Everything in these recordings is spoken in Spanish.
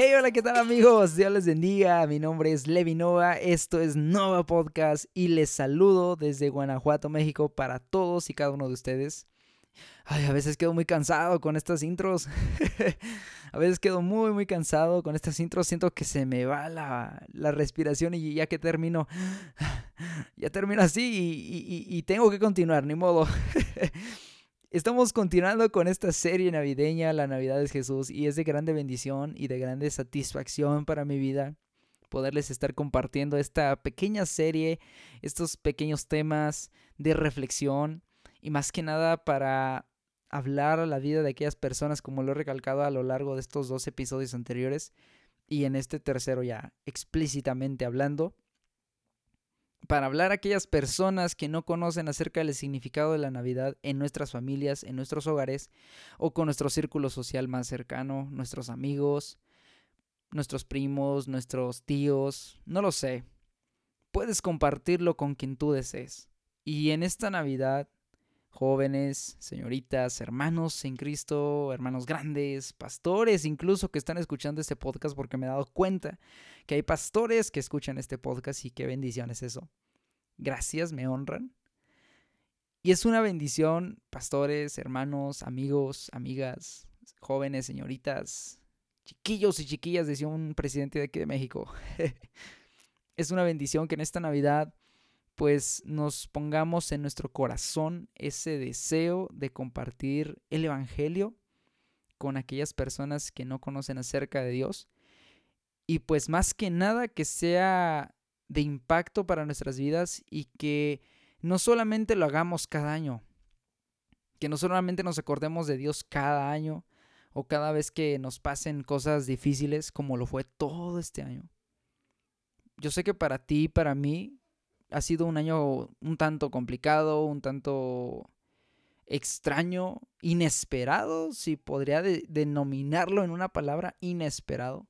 Hey, hola, ¿qué tal amigos? Dios les bendiga. Mi nombre es Levi Nova. Esto es Nova Podcast y les saludo desde Guanajuato, México para todos y cada uno de ustedes. Ay, a veces quedo muy cansado con estas intros. a veces quedo muy, muy cansado con estas intros. Siento que se me va la, respiración y ya que termino, ya termino así y, y tengo que continuar, ni modo. Estamos continuando con esta serie navideña, La Navidad es Jesús, y es de grande bendición y de grande satisfacción para mi vida poderles estar compartiendo esta pequeña serie, estos pequeños temas de reflexión y más que nada para hablar a la vida de aquellas personas como lo he recalcado a lo largo de estos dos episodios anteriores y en este tercero ya explícitamente hablando para hablar a aquellas personas que no conocen acerca del significado de la Navidad en nuestras familias, en nuestros hogares o con nuestro círculo social más cercano, nuestros amigos, nuestros primos, nuestros tíos, no lo sé. Puedes compartirlo con quien tú desees. Y en esta Navidad, jóvenes, señoritas, hermanos en Cristo, hermanos grandes, pastores incluso que están escuchando este podcast porque me he dado cuenta que hay pastores que escuchan este podcast y qué bendición es eso. Gracias, me honran. Y es una bendición, pastores, hermanos, amigos, amigas, jóvenes, señoritas, chiquillos y chiquillas, decía un presidente de aquí de México. es una bendición que en esta Navidad pues nos pongamos en nuestro corazón ese deseo de compartir el Evangelio con aquellas personas que no conocen acerca de Dios. Y pues más que nada que sea de impacto para nuestras vidas y que no solamente lo hagamos cada año, que no solamente nos acordemos de Dios cada año o cada vez que nos pasen cosas difíciles como lo fue todo este año. Yo sé que para ti y para mí ha sido un año un tanto complicado, un tanto extraño, inesperado, si podría denominarlo en una palabra, inesperado.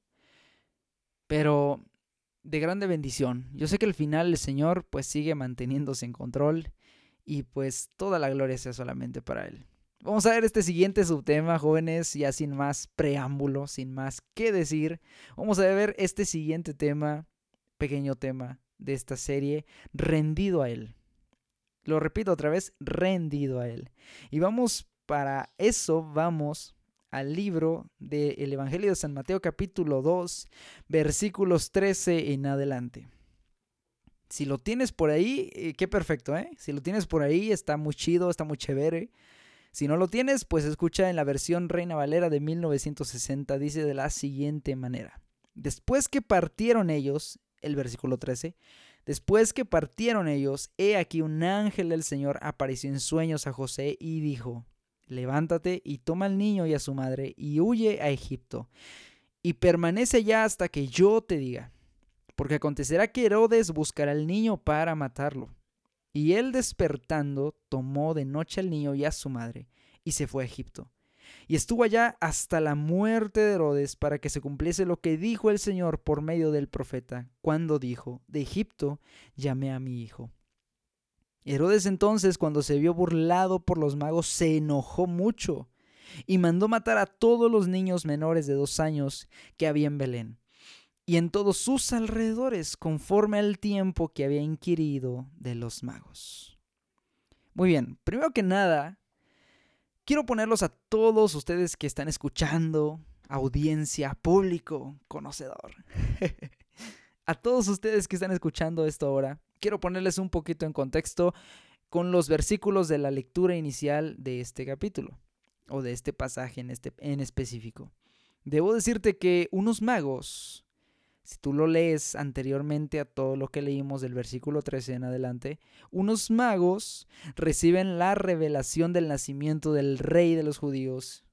Pero de grande bendición. Yo sé que al final el Señor pues sigue manteniéndose en control y pues toda la gloria sea solamente para Él. Vamos a ver este siguiente subtema, jóvenes, ya sin más preámbulo, sin más que decir. Vamos a ver este siguiente tema, pequeño tema, de esta serie, rendido a Él. Lo repito otra vez, rendido a Él. Y vamos, para eso vamos al libro del Evangelio de San Mateo capítulo 2, versículos 13 en adelante. Si lo tienes por ahí, eh, qué perfecto, ¿eh? Si lo tienes por ahí, está muy chido, está muy chévere. Si no lo tienes, pues escucha en la versión Reina Valera de 1960, dice de la siguiente manera. Después que partieron ellos, el versículo 13. Después que partieron ellos, he aquí un ángel del Señor apareció en sueños a José y dijo, levántate y toma al niño y a su madre y huye a Egipto, y permanece ya hasta que yo te diga, porque acontecerá que Herodes buscará al niño para matarlo. Y él despertando tomó de noche al niño y a su madre, y se fue a Egipto y estuvo allá hasta la muerte de Herodes para que se cumpliese lo que dijo el Señor por medio del profeta, cuando dijo, de Egipto llamé a mi hijo. Herodes entonces, cuando se vio burlado por los magos, se enojó mucho y mandó matar a todos los niños menores de dos años que había en Belén y en todos sus alrededores, conforme al tiempo que había inquirido de los magos. Muy bien, primero que nada, quiero ponerlos a todos ustedes que están escuchando, audiencia, público, conocedor. a todos ustedes que están escuchando esto ahora, quiero ponerles un poquito en contexto con los versículos de la lectura inicial de este capítulo o de este pasaje en, este, en específico. Debo decirte que unos magos si tú lo lees anteriormente a todo lo que leímos del versículo 13 en adelante, unos magos reciben la revelación del nacimiento del rey de los judíos,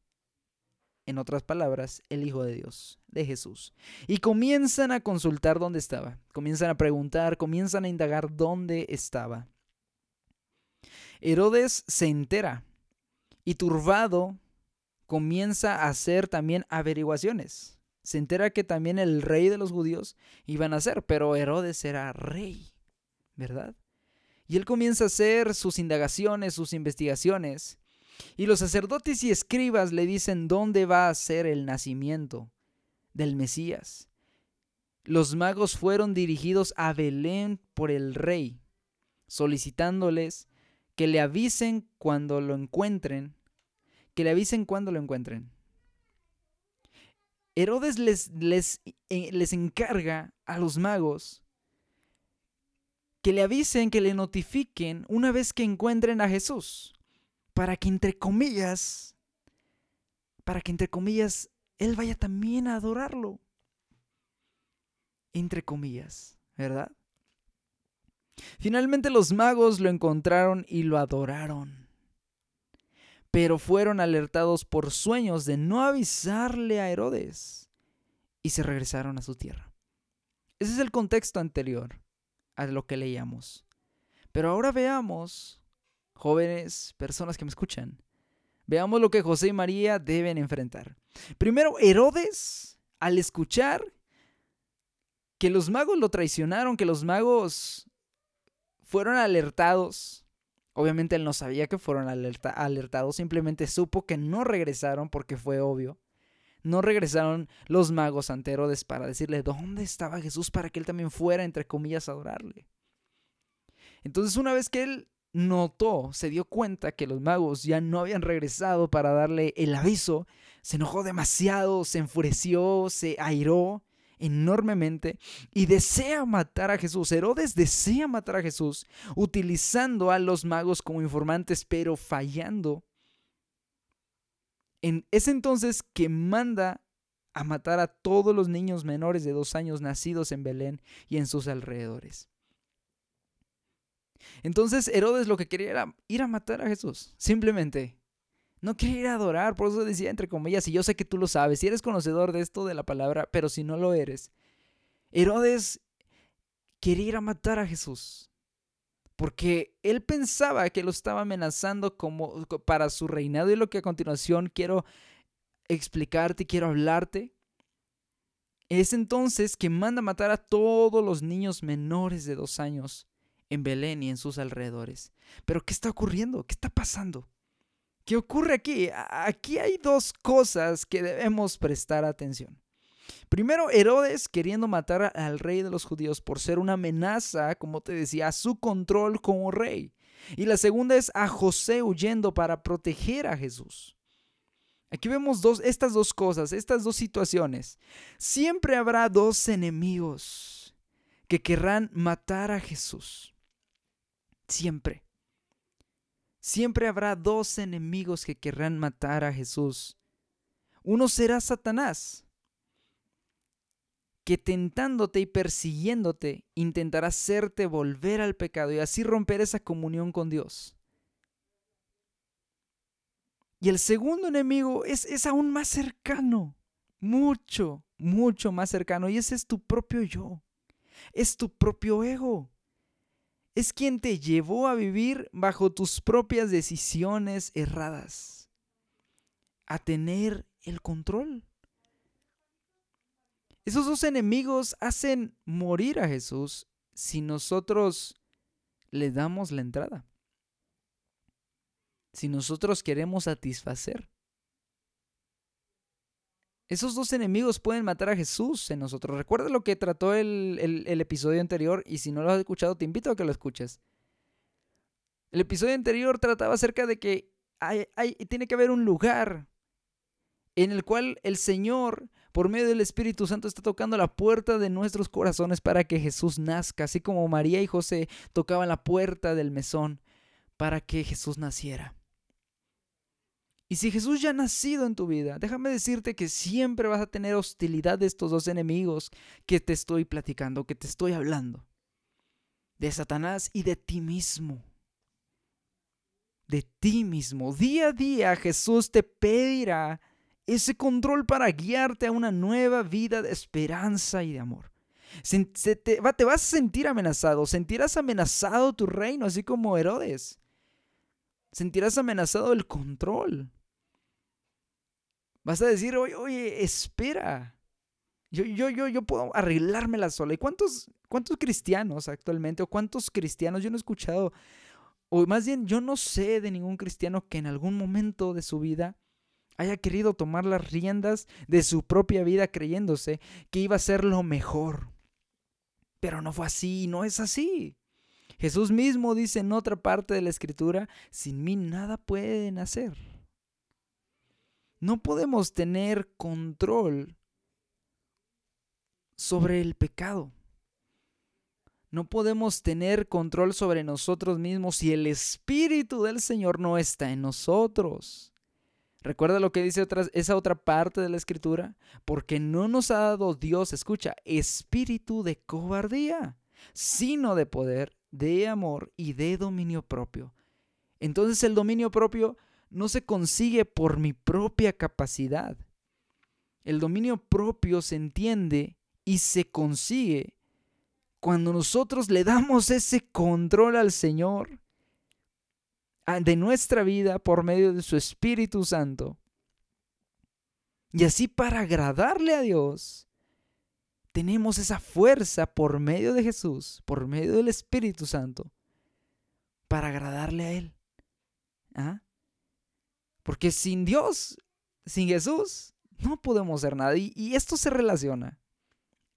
en otras palabras, el Hijo de Dios, de Jesús, y comienzan a consultar dónde estaba, comienzan a preguntar, comienzan a indagar dónde estaba. Herodes se entera y turbado comienza a hacer también averiguaciones. Se entera que también el rey de los judíos iba a nacer, pero Herodes era rey, ¿verdad? Y él comienza a hacer sus indagaciones, sus investigaciones. Y los sacerdotes y escribas le dicen dónde va a ser el nacimiento del Mesías. Los magos fueron dirigidos a Belén por el rey, solicitándoles que le avisen cuando lo encuentren, que le avisen cuando lo encuentren. Herodes les, les, eh, les encarga a los magos que le avisen, que le notifiquen una vez que encuentren a Jesús, para que entre comillas, para que entre comillas, él vaya también a adorarlo. Entre comillas, ¿verdad? Finalmente los magos lo encontraron y lo adoraron. Pero fueron alertados por sueños de no avisarle a Herodes y se regresaron a su tierra. Ese es el contexto anterior a lo que leíamos. Pero ahora veamos, jóvenes, personas que me escuchan, veamos lo que José y María deben enfrentar. Primero, Herodes, al escuchar que los magos lo traicionaron, que los magos fueron alertados. Obviamente él no sabía que fueron alertados, simplemente supo que no regresaron porque fue obvio. No regresaron los magos ante Herodes para decirle dónde estaba Jesús para que él también fuera, entre comillas, a adorarle. Entonces una vez que él notó, se dio cuenta que los magos ya no habían regresado para darle el aviso, se enojó demasiado, se enfureció, se airó enormemente y desea matar a Jesús. Herodes desea matar a Jesús utilizando a los magos como informantes, pero fallando. En, es entonces que manda a matar a todos los niños menores de dos años nacidos en Belén y en sus alrededores. Entonces Herodes lo que quería era ir a matar a Jesús, simplemente. No quiere ir a adorar, por eso decía entre comillas, y yo sé que tú lo sabes, si eres conocedor de esto de la palabra, pero si no lo eres. Herodes quiere ir a matar a Jesús, porque él pensaba que lo estaba amenazando como para su reinado y lo que a continuación quiero explicarte, quiero hablarte. Es entonces que manda matar a todos los niños menores de dos años en Belén y en sus alrededores. Pero ¿qué está ocurriendo? ¿Qué está pasando? ¿Qué ocurre aquí? Aquí hay dos cosas que debemos prestar atención. Primero, Herodes queriendo matar al rey de los judíos por ser una amenaza, como te decía, a su control como rey. Y la segunda es a José huyendo para proteger a Jesús. Aquí vemos dos, estas dos cosas, estas dos situaciones. Siempre habrá dos enemigos que querrán matar a Jesús. Siempre. Siempre habrá dos enemigos que querrán matar a Jesús. Uno será Satanás, que tentándote y persiguiéndote intentará hacerte volver al pecado y así romper esa comunión con Dios. Y el segundo enemigo es, es aún más cercano, mucho, mucho más cercano, y ese es tu propio yo, es tu propio ego es quien te llevó a vivir bajo tus propias decisiones erradas, a tener el control. Esos dos enemigos hacen morir a Jesús si nosotros le damos la entrada. Si nosotros queremos satisfacer. Esos dos enemigos pueden matar a Jesús en nosotros. Recuerda lo que trató el, episodio anterior y si no lo has escuchado te invito a que lo escuches. El episodio anterior trataba acerca de que hay, tiene que haber un lugar en el cual el Señor, por medio del Espíritu Santo, está tocando la puerta de nuestros corazones para que Jesús nazca, así como María y José tocaban la puerta del mesón para que Jesús naciera. Y si Jesús ya ha nacido en tu vida, déjame decirte que siempre vas a tener hostilidad de estos dos enemigos que te estoy platicando, que te estoy hablando. De Satanás y de ti mismo. De ti mismo. Día a día Jesús te pedirá ese control para guiarte a una nueva vida de esperanza y de amor. te, te vas a sentir amenazado, sentirás amenazado tu reino, así como Herodes. Sentirás amenazado el control. Vas a decir, oye, oye, espera. Yo, yo, yo, yo puedo arreglármela sola. ¿Y cuántos, cuántos cristianos actualmente, o cuántos cristianos yo no he escuchado, o más bien yo no sé de ningún cristiano que en algún momento de su vida haya querido tomar las riendas de su propia vida creyéndose que iba a ser lo mejor. Pero no fue así, no es así. Jesús mismo dice en otra parte de la escritura, sin mí nada pueden hacer. No podemos tener control sobre el pecado. No podemos tener control sobre nosotros mismos si el Espíritu del Señor no está en nosotros. Recuerda lo que dice esa otra parte de la escritura, porque no nos ha dado Dios, escucha, espíritu de cobardía, sino de poder, de amor y de dominio propio. Entonces el dominio propio no se consigue por mi propia capacidad. El dominio propio se entiende y se consigue cuando nosotros le damos ese control al Señor de nuestra vida por medio de su Espíritu Santo. Y así para agradarle a Dios, tenemos esa fuerza por medio de Jesús, por medio del Espíritu Santo, para agradarle a Él. ¿Ah? Porque sin Dios, sin Jesús, no podemos hacer nada. Y, y esto se relaciona.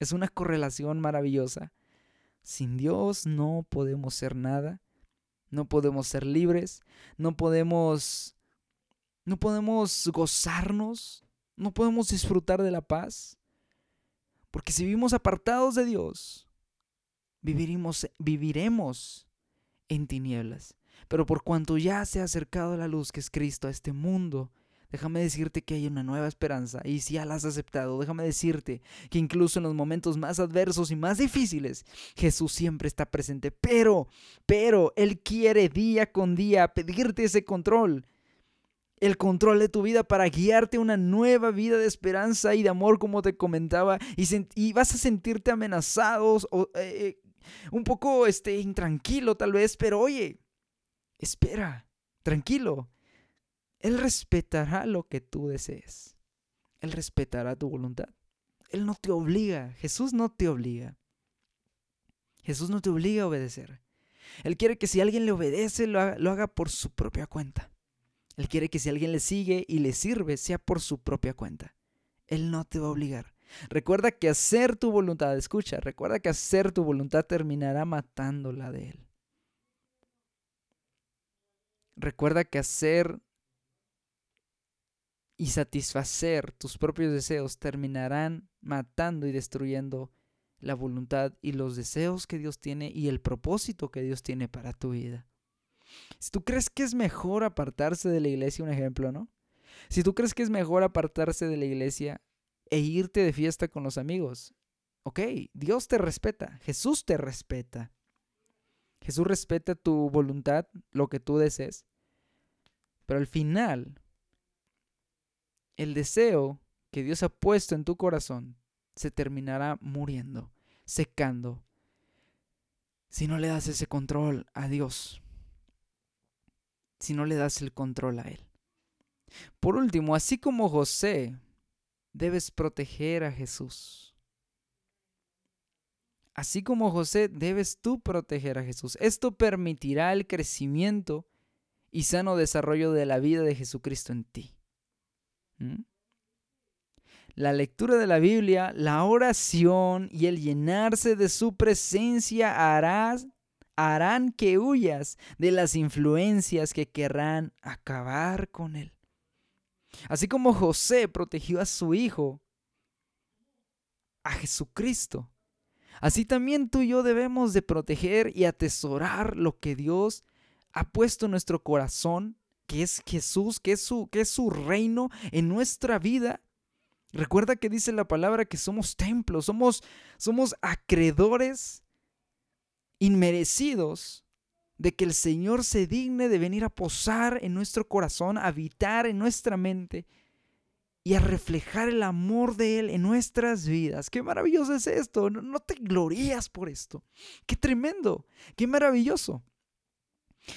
Es una correlación maravillosa. Sin Dios no podemos ser nada no podemos ser libres, no podemos no podemos gozarnos, no podemos disfrutar de la paz, porque si vivimos apartados de Dios, viviremos, en tinieblas. Pero por cuanto ya se ha acercado la luz que es Cristo a este mundo, déjame decirte que hay una nueva esperanza y si ya la has aceptado, déjame decirte que incluso en los momentos más adversos y más difíciles, Jesús siempre está presente. Pero, pero, Él quiere día con día pedirte ese control. El control de tu vida para guiarte una nueva vida de esperanza y de amor, como te comentaba, y, vas a sentirte amenazados o eh, un poco este, intranquilo tal vez, pero oye, espera, tranquilo, él respetará lo que tú desees. Él respetará tu voluntad. Él no te obliga. Jesús no te obliga. Jesús no te obliga a obedecer. Él quiere que si alguien le obedece, lo haga, por su propia cuenta. Él quiere que si alguien le sigue y le sirve, sea por su propia cuenta. Él no te va a obligar. Recuerda que hacer tu voluntad, escucha, recuerda que hacer tu voluntad terminará matándola de Él. Recuerda que hacer y satisfacer tus propios deseos terminarán matando y destruyendo la voluntad y los deseos que Dios tiene y el propósito que Dios tiene para tu vida. Si tú crees que es mejor apartarse de la iglesia, un ejemplo, ¿no? Si tú crees que es mejor apartarse de la iglesia e irte de fiesta con los amigos, ok, Dios te respeta, Jesús te respeta. Jesús respeta tu voluntad, lo que tú desees. Pero al final, el deseo que Dios ha puesto en tu corazón se terminará muriendo, secando, si no le das ese control a Dios, si no le das el control a Él. Por último, así como José, debes proteger a Jesús. Así como José, debes tú proteger a Jesús. Esto permitirá el crecimiento y sano desarrollo de la vida de Jesucristo en ti. ¿Mm? La lectura de la Biblia, la oración y el llenarse de su presencia harás, harán que huyas de las influencias que querrán acabar con él. Así como José protegió a su hijo, a Jesucristo, así también tú y yo debemos de proteger y atesorar lo que Dios ha puesto en nuestro corazón que es Jesús, que es su, que es su reino en nuestra vida. Recuerda que dice la palabra que somos templos, somos, somos acreedores inmerecidos de que el Señor se digne de venir a posar en nuestro corazón, a habitar en nuestra mente y a reflejar el amor de Él en nuestras vidas. Qué maravilloso es esto. No, no te glorías por esto. Qué tremendo, qué maravilloso.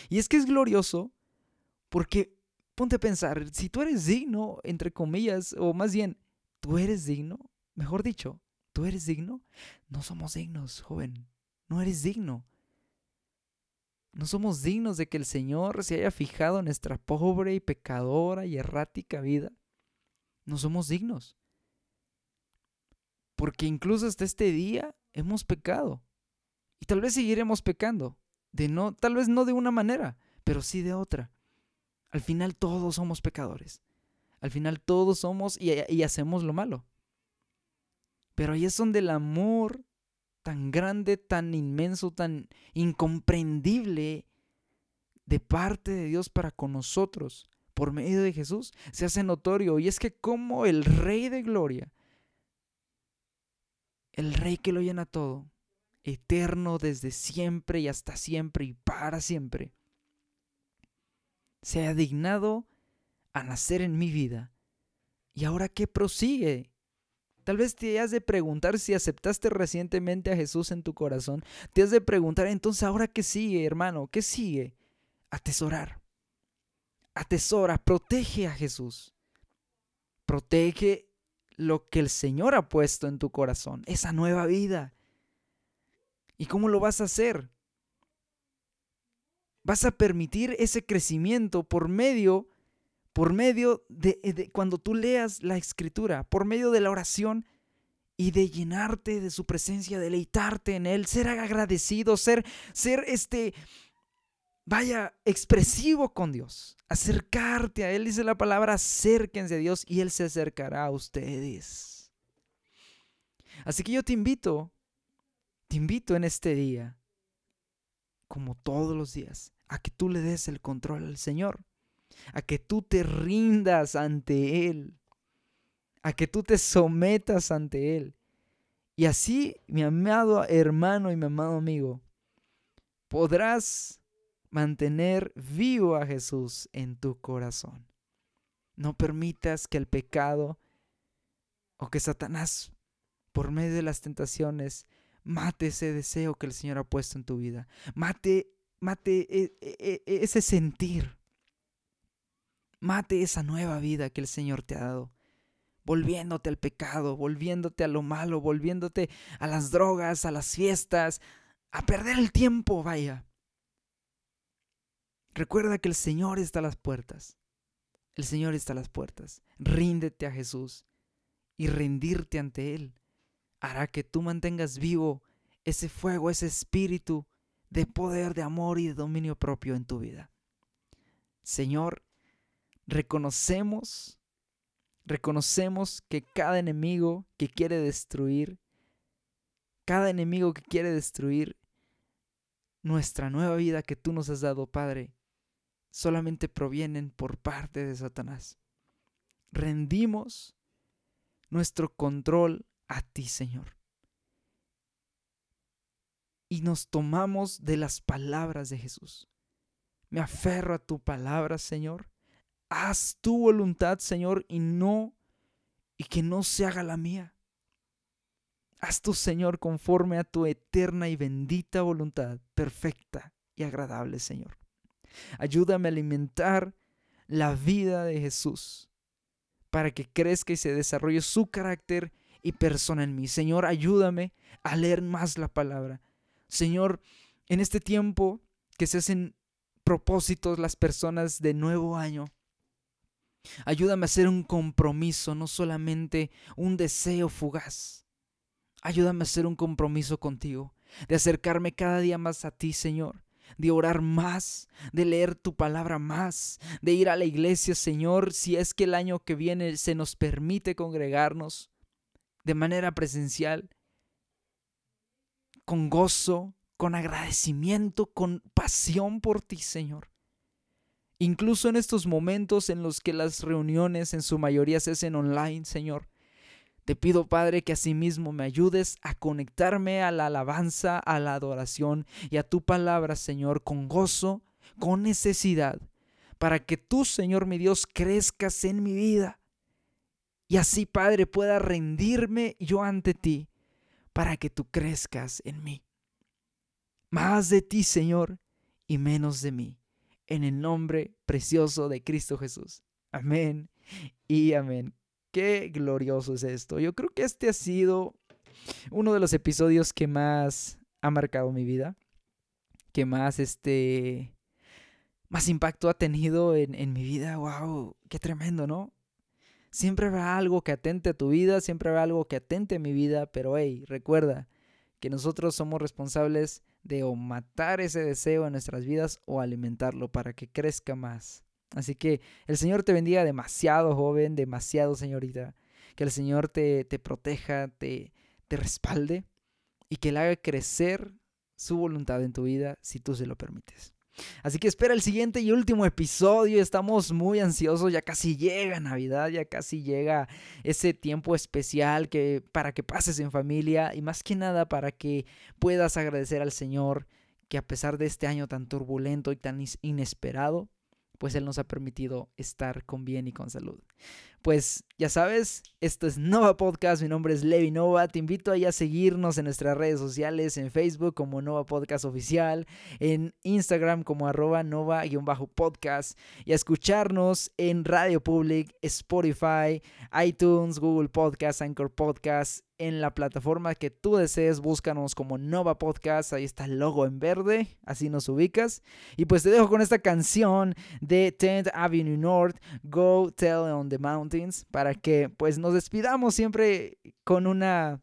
Y es que es glorioso Porque ponte a pensar, si tú eres digno, entre comillas, o más bien, tú eres digno, mejor dicho, tú eres digno, no somos dignos, joven, no eres digno. No somos dignos de que el Señor se haya fijado en nuestra pobre y pecadora y errática vida. No somos dignos. Porque incluso hasta este día hemos pecado. Y tal vez seguiremos pecando. De no, tal vez no de una manera, pero sí de otra. Al final todos somos pecadores. Al final todos somos y, y hacemos lo malo. Pero ahí es donde el amor tan grande, tan inmenso, tan incomprendible de parte de Dios para con nosotros por medio de Jesús se hace notorio. Y es que como el Rey de Gloria, el Rey que lo llena todo, eterno desde siempre y hasta siempre y para siempre, se ha dignado a nacer en mi vida. ¿Y ahora qué prosigue? Tal vez te has de preguntar si aceptaste recientemente a Jesús en tu corazón. Te has de preguntar entonces ahora qué sigue, hermano, qué sigue. Atesorar. Atesora, protege a Jesús. Protege lo que el Señor ha puesto en tu corazón, esa nueva vida. ¿Y cómo lo vas a hacer? Vas a permitir ese crecimiento por medio por medio eh, de, cuando tú leas la escritura, por medio de la oración y de llenarte de su presencia, deleitarte en él, ser agradecido, ser ser este vaya expresivo con Dios, acercarte a él, dice la palabra, acérquense a Dios y él se acercará a ustedes. Así que yo te invito, te invito en este día, como todos los días, a que tú le des el control al Señor a que tú te rindas ante Él, a que tú te sometas ante Él. Y así, mi amado hermano y mi amado amigo, podrás mantener vivo a Jesús en tu corazón. No permitas que el pecado o que Satanás, por medio de las tentaciones, mate ese deseo que el Señor ha puesto en tu vida. Mate, mate e, e, e, ese sentir Mate esa nueva vida que el Señor te ha dado. Volviéndote al pecado, volviéndote a lo malo, volviéndote a las drogas, a las fiestas, a perder el tiempo, vaya. Recuerda que el Señor está a las puertas. El Señor está a las puertas. Ríndete a Jesús y rendirte ante Él hará que tú mantengas vivo ese fuego, ese espíritu de poder, de amor y de dominio propio en tu vida. Señor, reconocemos, reconocemos que cada enemigo que quiere destruir, cada enemigo que quiere destruir nuestra nueva vida que tú nos has dado, Padre, solamente provienen por parte de Satanás. Rendimos nuestro control a ti, Señor. Y nos tomamos de las palabras de Jesús. Me aferro a tu palabra, Señor, haz tu voluntad, Señor, y no, y que no se haga la mía. Haz tu, Señor, conforme a tu eterna y bendita voluntad, perfecta y agradable, Señor. Ayúdame a alimentar la vida de Jesús para que crezca y se desarrolle su carácter y persona en mí. Señor, ayúdame a leer más la palabra. Señor, en este tiempo que se hacen propósitos las personas de nuevo año, Ayúdame a hacer un compromiso, no solamente un deseo fugaz. Ayúdame a hacer un compromiso contigo, de acercarme cada día más a ti, Señor, de orar más, de leer tu palabra más, de ir a la iglesia, Señor, si es que el año que viene se nos permite congregarnos de manera presencial, con gozo, con agradecimiento, con pasión por ti, Señor. Incluso en estos momentos en los que las reuniones en su mayoría se hacen online, Señor. Te pido, Padre, que asimismo me ayudes a conectarme a la alabanza, a la adoración y a tu palabra, Señor, con gozo, con necesidad, para que tú, Señor mi Dios, crezcas en mi vida. Y así, Padre, pueda rendirme yo ante ti, para que tú crezcas en mí. Más de ti, Señor, y menos de mí. En el nombre precioso de Cristo Jesús. Amén y amén. Qué glorioso es esto. Yo creo que este ha sido uno de los episodios que más ha marcado mi vida, que más este más impacto ha tenido en, en mi vida. Wow, qué tremendo, ¿no? Siempre habrá algo que atente a tu vida, siempre habrá algo que atente a mi vida, pero hey, recuerda que nosotros somos responsables de o matar ese deseo en nuestras vidas o alimentarlo para que crezca más. Así que el Señor te bendiga demasiado, joven, demasiado, señorita. Que el Señor te, te proteja, te, te respalde y que le haga crecer su voluntad en tu vida si tú se lo permites. Así que espera el siguiente y último episodio. Estamos muy ansiosos. Ya casi llega Navidad, ya casi llega ese tiempo especial que para que pases en familia y más que nada para que puedas agradecer al Señor que a pesar de este año tan turbulento y tan inesperado, pues Él nos ha permitido estar con bien y con salud. Pues ya sabes, esto es Nova Podcast, mi nombre es Levi Nova, te invito a seguirnos en nuestras redes sociales, en Facebook como Nova Podcast Oficial, en Instagram como arroba Nova-podcast y a escucharnos en Radio Public, Spotify, iTunes, Google Podcast, Anchor Podcast, en la plataforma que tú desees, búscanos como Nova Podcast, ahí está el logo en verde, así nos ubicas. Y pues te dejo con esta canción de 10th Avenue North, Go Tell on the Mountains, para que pues nos despidamos siempre con una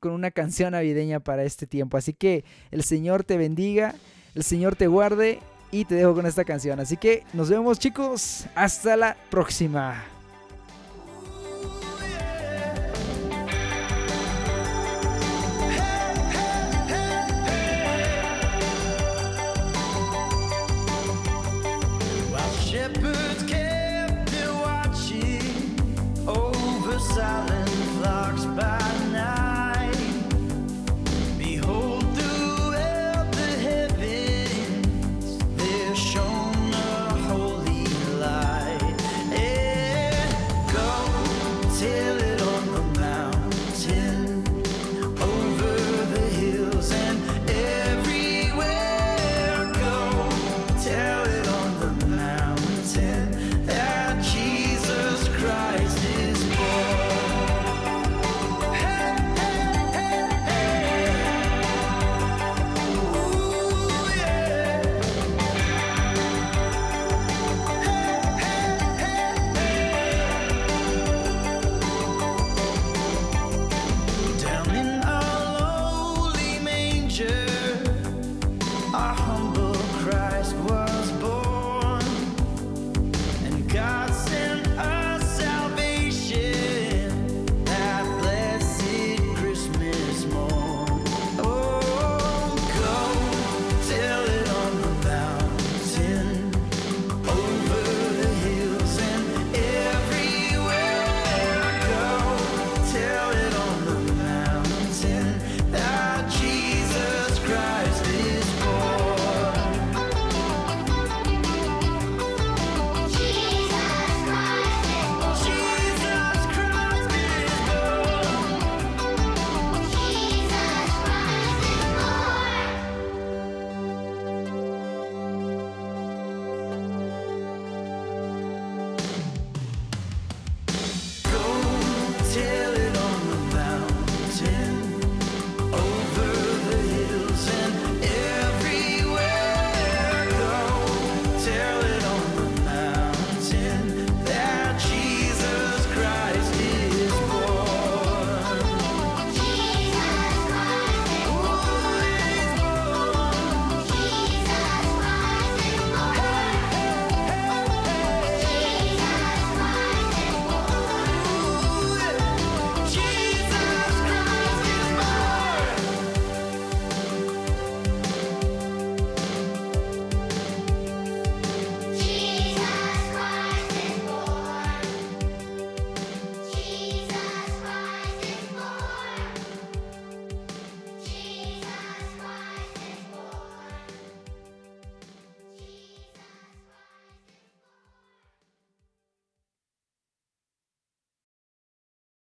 con una canción navideña para este tiempo. Así que el Señor te bendiga, el Señor te guarde y te dejo con esta canción. Así que nos vemos chicos, hasta la próxima.